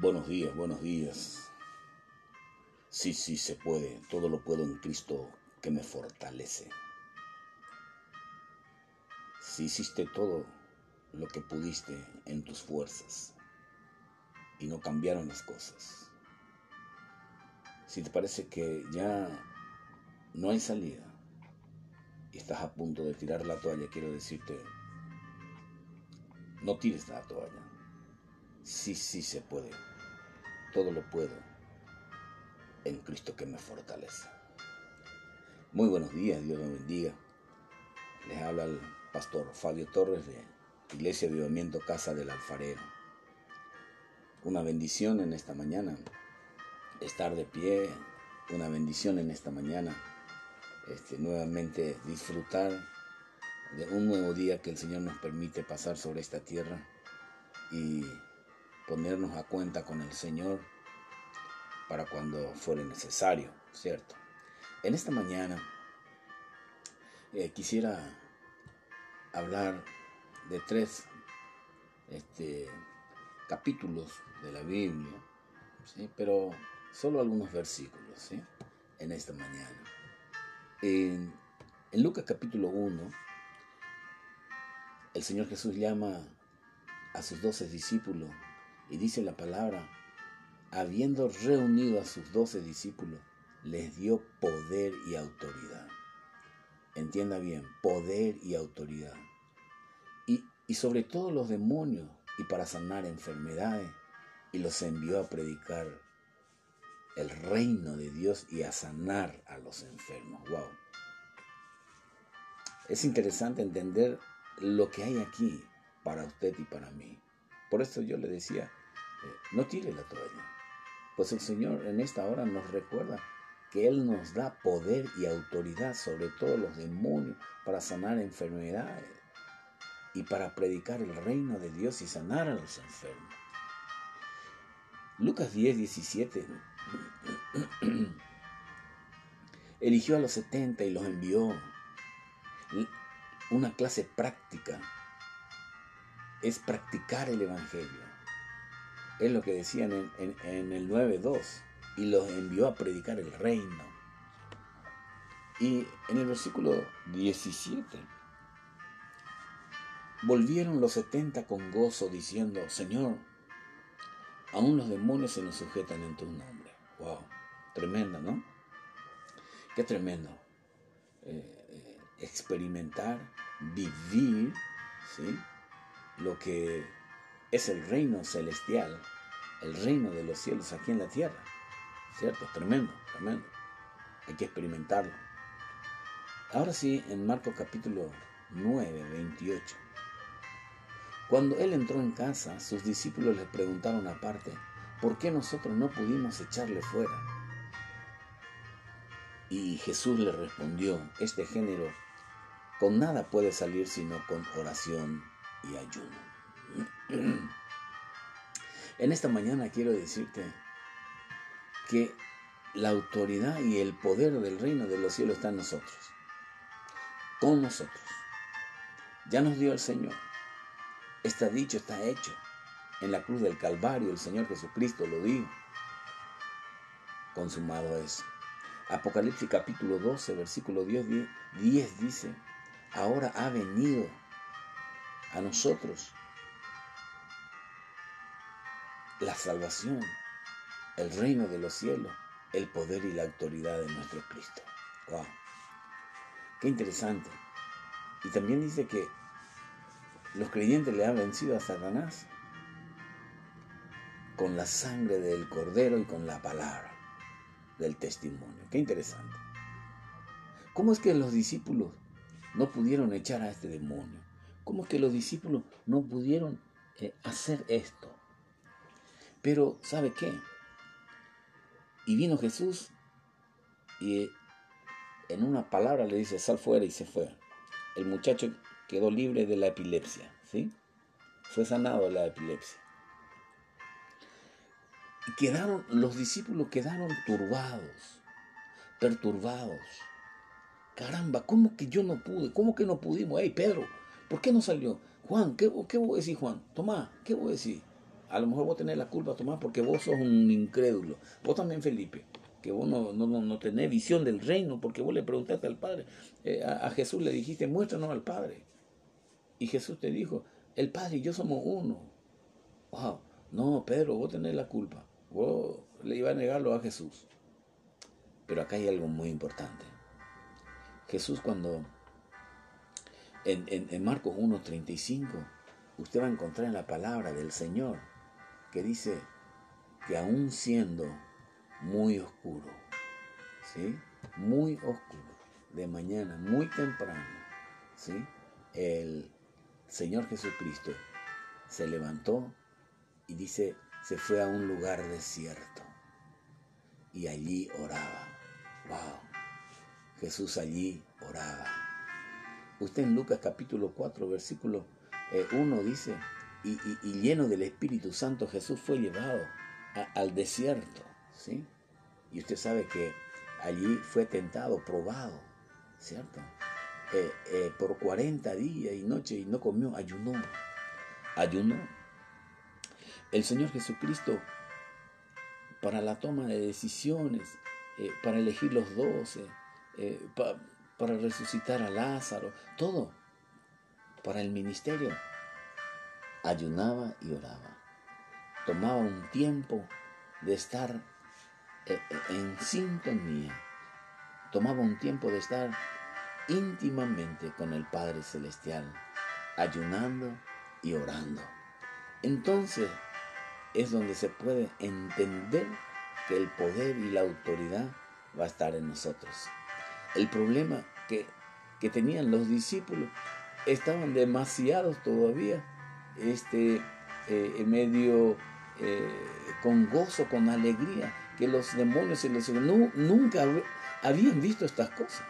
Buenos días, buenos días. Sí, sí, se puede. Todo lo puedo en Cristo que me fortalece. Si hiciste todo lo que pudiste en tus fuerzas y no cambiaron las cosas. Si te parece que ya no hay salida y estás a punto de tirar la toalla, quiero decirte, no tires la toalla. Sí, sí se puede. Todo lo puedo en Cristo que me fortalece. Muy buenos días, Dios los bendiga. Les habla el pastor Fabio Torres de Iglesia Vivamiento Casa del Alfarero. Una bendición en esta mañana estar de pie, una bendición en esta mañana este, nuevamente disfrutar de un nuevo día que el Señor nos permite pasar sobre esta tierra y ponernos a cuenta con el Señor para cuando fuere necesario, ¿cierto? En esta mañana eh, quisiera hablar de tres este, capítulos de la Biblia, pero solo algunos versículos ¿sí? en esta mañana. En, en Lucas capítulo 1, el Señor Jesús llama a sus doce discípulos y dice la palabra, habiendo reunido a sus doce discípulos, les dio poder y autoridad. Entienda bien, poder y autoridad. Y, y sobre todo los demonios y para sanar enfermedades. Y los envió a predicar el reino de Dios y a sanar a los enfermos. Wow. Es interesante entender lo que hay aquí para usted y para mí. Por eso yo le decía, no tire la toalla. Pues el Señor en esta hora nos recuerda que Él nos da poder y autoridad sobre todos los demonios para sanar enfermedades y para predicar el reino de Dios y sanar a los enfermos. Lucas 10, 17 eligió a los 70 y los envió. Una clase práctica es practicar el Evangelio. Es lo que decían en, en, el 9.2. Y los envió a predicar el reino. Y en el versículo 17. Volvieron los setenta con gozo diciendo, Señor, aún los demonios se nos sujetan en tu nombre. Wow, tremendo, ¿no? Qué tremendo. Eh, eh, experimentar, vivir, ¿sí? lo que es el reino celestial, el reino de los cielos aquí en la tierra. ¿Cierto? Tremendo, tremendo. Hay que experimentarlo. Ahora sí, en Marcos capítulo 9, 28. Cuando él entró en casa, sus discípulos le preguntaron aparte, ¿por qué nosotros no pudimos echarle fuera? Y Jesús le respondió, este género con nada puede salir sino con oración y ayuno. En esta mañana quiero decirte que la autoridad y el poder del reino de los cielos está en nosotros, con nosotros. Ya nos dio el Señor. Está dicho, está hecho. En la cruz del Calvario el Señor Jesucristo lo dijo. Consumado es. Apocalipsis capítulo 12, versículo 10, 10 dice, ahora ha venido a nosotros la salvación, el reino de los cielos, el poder y la autoridad de nuestro Cristo. ¡Wow! Qué interesante. Y también dice que los creyentes le han vencido a Satanás con la sangre del cordero y con la palabra del testimonio. Qué interesante. ¿Cómo es que los discípulos no pudieron echar a este demonio? ¿Cómo es que los discípulos no pudieron eh, hacer esto? Pero, ¿sabe qué? Y vino Jesús y en una palabra le dice, sal fuera y se fue. El muchacho quedó libre de la epilepsia, ¿sí? Fue sanado de la epilepsia. Y quedaron, los discípulos quedaron turbados, perturbados. Caramba, ¿cómo que yo no pude? ¿Cómo que no pudimos? Hey, Pedro, ¿por qué no salió? Juan, ¿qué, qué voy a decir, Juan? Tomás, ¿qué voy a decir? A lo mejor vos tenés la culpa, Tomás, porque vos sos un incrédulo. Vos también, Felipe, que vos no, no, no tenés visión del reino, porque vos le preguntaste al Padre. Eh, a, Jesús le dijiste, muéstranos al Padre. Y Jesús te dijo, el Padre y yo somos uno. Wow, no, Pedro, vos tenés la culpa. Vos le ibas a negarlo a Jesús. Pero acá hay algo muy importante. Jesús cuando en, en, en Marcos 1.35, usted va a encontrar en la palabra del Señor que dice que aún siendo muy oscuro, ¿sí? Muy oscuro, de mañana, muy temprano, ¿sí? El Señor Jesucristo se levantó y dice, se fue a un lugar desierto y allí oraba. Wow. Jesús allí oraba. Usted en Lucas capítulo 4, versículo 1 eh, dice, y, lleno del Espíritu Santo Jesús fue llevado al desierto, ¿sí? Y usted sabe que allí fue tentado, probado, ¿cierto? Eh, eh, por 40 días y noches y no comió, ayunó, ayunó. El Señor Jesucristo, para la toma de decisiones, para elegir los doce, para resucitar a Lázaro, todo para el ministerio. Ayunaba y oraba. Tomaba un tiempo de estar eh, eh, en sintonía. Tomaba un tiempo de estar íntimamente con el Padre Celestial, ayunando y orando. Entonces es donde se puede entender que el poder y la autoridad va a estar en nosotros. El problema que, que tenían los discípulos estaban demasiados todavía, este, eh, medio eh, con gozo, con alegría, que los demonios y los no, nunca habían visto estas cosas,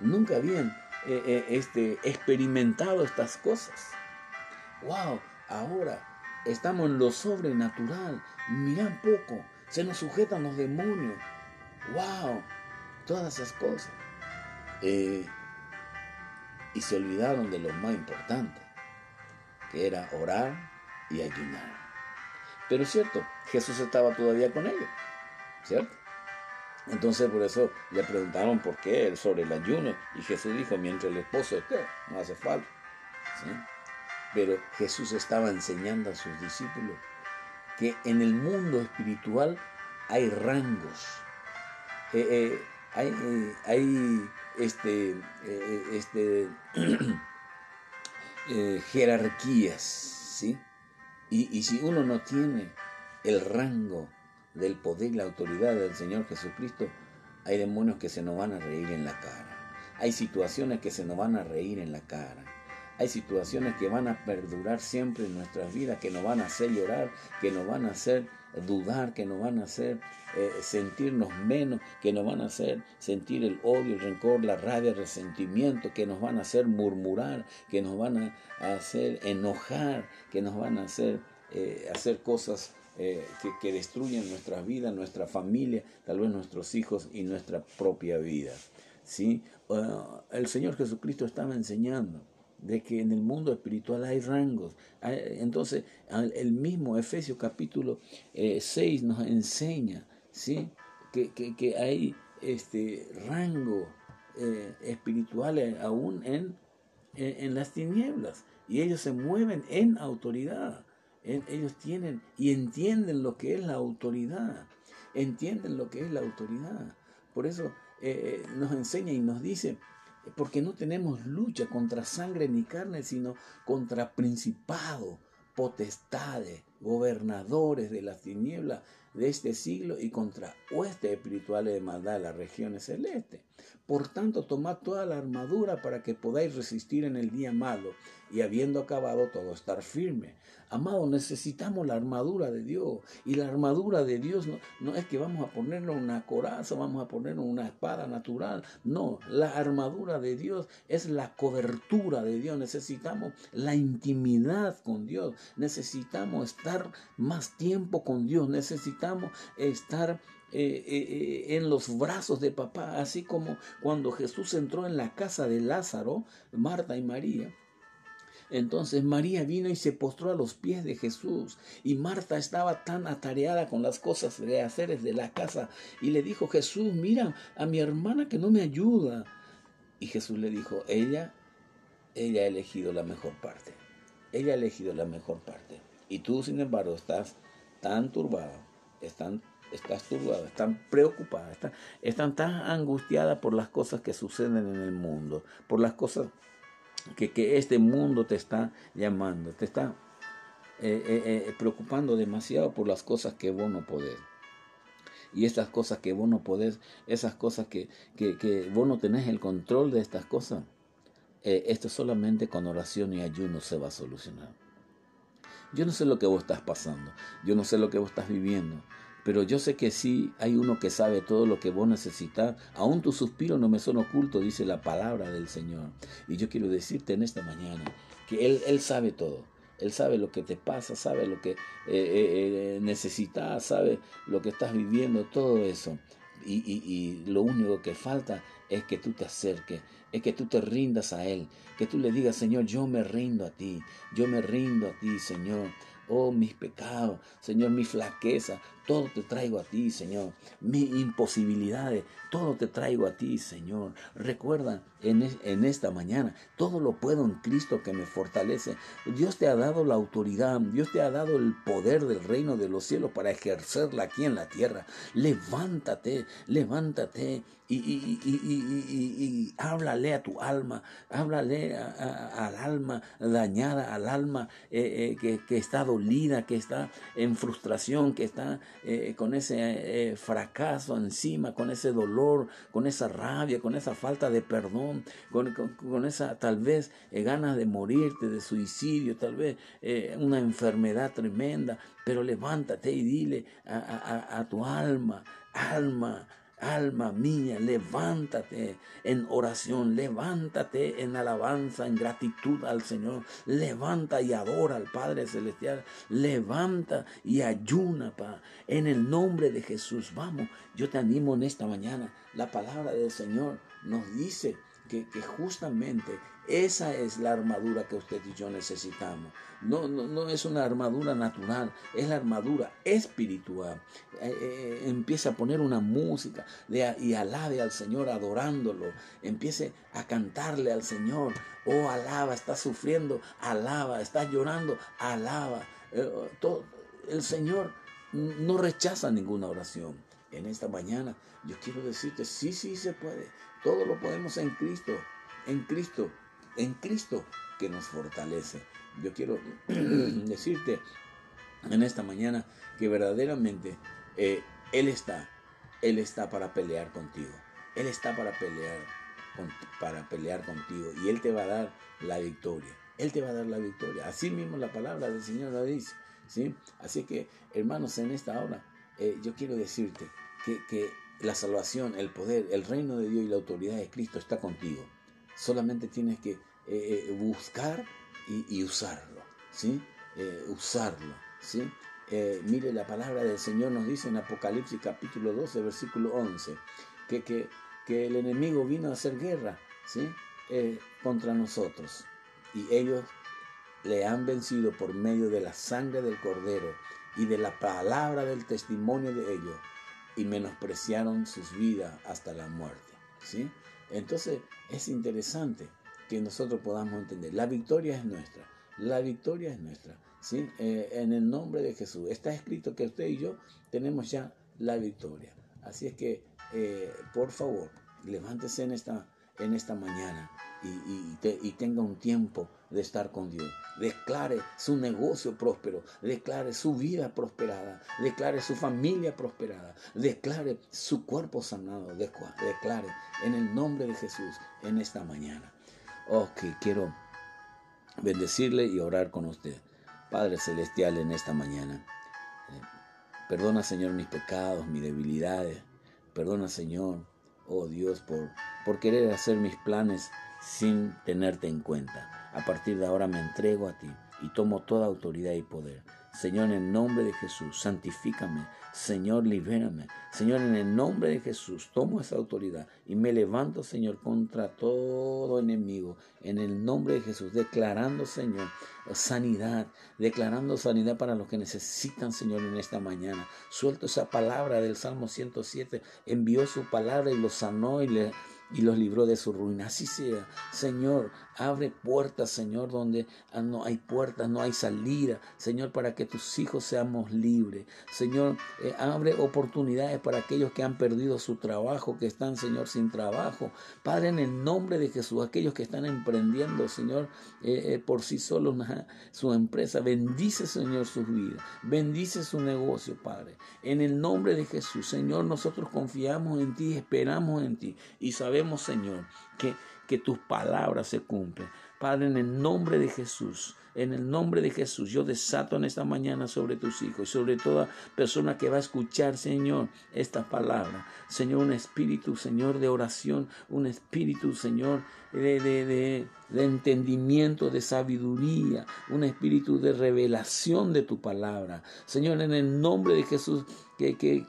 nunca habían eh, este, experimentado estas cosas. ¡Wow! Ahora estamos en lo sobrenatural, miran poco, se nos sujetan los demonios. ¡Wow! Todas esas cosas y se olvidaron de lo más importante, era orar y ayunar. Pero es cierto, Jesús estaba todavía con ellos, ¿cierto? Entonces por eso le preguntaron por qué sobre el ayuno y Jesús dijo, mientras el esposo esté, no hace falta. Pero Jesús estaba enseñando a sus discípulos que en el mundo espiritual hay rangos, eh, eh, hay, eh, hay este, este, eh, jerarquías, ¿sí? Y, y si uno no tiene el rango del poder y la autoridad del Señor Jesucristo, hay demonios que se nos van a reír en la cara. Hay situaciones que se nos van a reír en la cara. Hay situaciones que van a perdurar siempre en nuestras vidas, que nos van a hacer llorar, que nos van a hacer dudar, que nos van a hacer eh, sentirnos menos, que nos van a hacer sentir el odio, el rencor, la rabia, el resentimiento, que nos van a hacer murmurar, que nos van a hacer enojar, que nos van a hacer eh, hacer cosas eh, que, destruyen nuestra vida, nuestra familia, tal vez nuestros hijos y nuestra propia vida. ¿sí? el Señor Jesucristo estaba enseñando de que en el mundo espiritual hay rangos. Entonces, el mismo Efesios capítulo 6 eh, nos enseña ¿sí? que, que, hay este rango eh, espiritual aún en, en, las tinieblas y ellos se mueven en autoridad. ellos tienen y entienden lo que es la autoridad. Entienden lo que es la autoridad. Por eso eh, nos enseña y nos dice porque no tenemos lucha contra sangre ni carne, sino contra principados, potestades, gobernadores de las tinieblas de este siglo y contra huestes espirituales de maldad de las regiones celestes. Por tanto, tomad toda la armadura para que podáis resistir en el día malo y habiendo acabado todo estar firme. Amado, necesitamos la armadura de Dios. Y la armadura de Dios no, es que vamos a ponerle una coraza, vamos a ponerle una espada natural. No, la armadura de Dios es la cobertura de Dios. Necesitamos la intimidad con Dios. Necesitamos estar más tiempo con Dios. Necesitamos estar eh, eh, eh, en los brazos de papá, así como cuando Jesús entró en la casa de Lázaro, Marta y María Entonces María vino y se postró a los pies de Jesús. Y Marta estaba tan atareada con las cosas de hacer de la casa. Y le dijo, Jesús, mira a mi hermana que no me ayuda. Y Jesús le dijo, ella, ella ha elegido la mejor parte. Ella ha elegido la mejor parte. Y tú, sin embargo, estás tan turbada, están, estás turbada, están preocupada, están, están tan angustiada por las cosas que suceden en el mundo, por las cosas que, que este mundo te está llamando, te está eh, eh, eh, preocupando demasiado por las cosas que vos no podés. Y estas cosas que vos no podés, esas cosas que, que, que vos no tenés el control de estas cosas, esto solamente con oración y ayuno se va a solucionar. Yo no sé lo que vos estás pasando, yo no sé lo que vos estás viviendo, pero yo sé que sí hay uno que sabe todo lo que vos necesitas. Aún tu suspiro no me son oculto, dice la palabra del Señor. Y yo quiero decirte en esta mañana que Él, él sabe todo. Él sabe lo que te pasa, sabe lo que eh, eh, eh, necesitas, sabe lo que estás viviendo, todo eso. Y, y, lo único que falta es que tú te acerques, es que tú te rindas a Él, que tú le digas, Señor, yo me rindo a ti, yo me rindo a ti, Señor. Oh, mis pecados, Señor, mi flaqueza, todo te traigo a ti, Señor. Mis imposibilidades, todo te traigo a ti, Señor. Recuerda en, esta mañana, todo lo puedo en Cristo que me fortalece. Dios te ha dado la autoridad, Dios te ha dado el poder del reino de los cielos para ejercerla aquí en la tierra. Levántate, levántate y, y, háblale a tu alma, háblale al alma dañada, al alma eh, eh, que, está dolida, que está en frustración, que está eh, con ese fracaso encima, con ese dolor, con esa rabia, con esa falta de perdón, con, esa tal vez eh, ganas de morirte, de suicidio, tal vez una enfermedad tremenda, pero levántate y dile a tu alma, alma, Alma mía, levántate en oración, levántate en alabanza, en gratitud al Señor. Levanta y adora al Padre Celestial. Levanta y ayuna, pa, en el nombre de Jesús. Vamos, yo te animo en esta mañana. La palabra del Señor nos dice que, justamente esa es la armadura que usted y yo necesitamos. No, no, no es una armadura natural, es la armadura espiritual. Eh, eh, eh, empiece a poner una música y alabe al Señor adorándolo. Empiece a cantarle al Señor. Oh, alaba, está sufriendo, alaba, está llorando, alaba. el Señor no rechaza ninguna oración. En esta mañana yo quiero decirte, sí, sí se puede. Todo lo podemos en Cristo, en Cristo en Cristo que nos fortalece. Yo quiero decirte en esta mañana que verdaderamente eh, Él está, Él está para pelear contigo. Él está para pelear, para pelear contigo y Él te va a dar la victoria. Él te va a dar la victoria. Así mismo la palabra del Señor lo dice. ¿sí? Así que, hermanos, en esta hora eh, yo quiero decirte que, que la salvación, el poder, el reino de Dios y la autoridad de Cristo está contigo. Solamente tienes que eh, eh, buscar y, usarlo, ¿sí? Eh, usarlo, ¿sí? mire, la palabra del Señor nos dice en Apocalipsis capítulo 12, versículo 11, que, que, que el enemigo vino a hacer guerra, ¿sí? contra nosotros. Y ellos le han vencido por medio de la sangre del cordero y de la palabra del testimonio de ellos y menospreciaron sus vidas hasta la muerte. ¿sí? Entonces es interesante que nosotros podamos entender, la victoria es nuestra, la victoria es nuestra, ¿sí? Eh, en el nombre de Jesús. Está escrito que usted y yo tenemos ya la victoria. Así es que, eh, por favor, levántese en esta, en esta mañana y, tenga un tiempo de estar con Dios. Declare su negocio próspero, declare su vida prosperada, declare su familia prosperada, declare su cuerpo sanado, declare en el nombre de Jesús en esta mañana. Oh, que quiero bendecirle y orar con usted. Padre Celestial, en esta mañana. Eh, perdona, Señor, mis pecados, mis debilidades. Perdona, Señor, oh Dios, por querer hacer mis planes sin tenerte en cuenta. A partir de ahora me entrego a ti y tomo toda autoridad y poder. Señor, en el nombre de Jesús, santifícame. Señor, libérame. Señor, en el nombre de Jesús, tomo esa autoridad y me levanto, Señor, contra todo enemigo. En el nombre de Jesús, declarando, Señor, sanidad, declarando sanidad para los que necesitan, Señor, en esta mañana. Suelto esa palabra del Salmo 107. Envió su palabra y lo sanó y le y los libró de su ruina. Así sea, Señor, abre puertas, Señor, donde ah, no hay puertas, no hay salida, Señor, para que tus hijos seamos libres. Señor, eh, abre oportunidades para aquellos que han perdido su trabajo, que están, Señor, sin trabajo. Padre, en el nombre de Jesús, aquellos que están emprendiendo, Señor, eh, eh, por sí solos su empresa, bendice, Señor, sus vidas, bendice su negocio, Padre. En el nombre de Jesús, Señor, nosotros confiamos en ti, esperamos en ti y sabemos Señor, que, que tus palabras se cumplen. Padre, en el nombre de Jesús, en el nombre de Jesús, yo desato en esta mañana sobre tus hijos y sobre toda persona que va a escuchar, Señor, esta palabra. Señor, un espíritu, Señor, de oración, un espíritu, Señor, de, de, de, de entendimiento, de sabiduría, un espíritu de revelación de tu palabra. Señor, en el nombre de Jesús, que, que,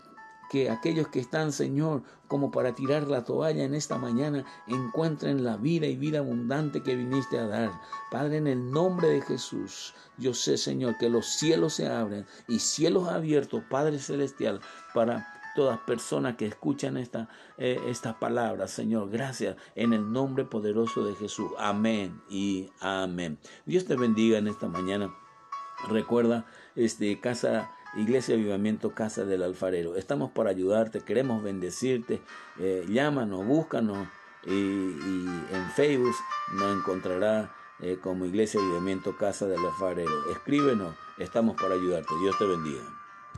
que aquellos que están, Señor, como para tirar la toalla en esta mañana, encuentren la vida y vida abundante que viniste a dar. Padre, en el nombre de Jesús, yo sé, Señor, que los cielos se abren y cielos abiertos, Padre Celestial, para todas personas que escuchan esta, eh, estas palabras, Señor. Gracias en el nombre poderoso de Jesús. Amén y amén. Dios te bendiga en esta mañana. Recuerda, este, casa Iglesia Avivamiento Casa del Alfarero. Estamos para ayudarte, queremos bendecirte. Eh, llámanos, búscanos y, en Facebook nos encontrará eh, como Iglesia Avivamiento Casa del Alfarero. Escríbenos, estamos para ayudarte. Dios te bendiga.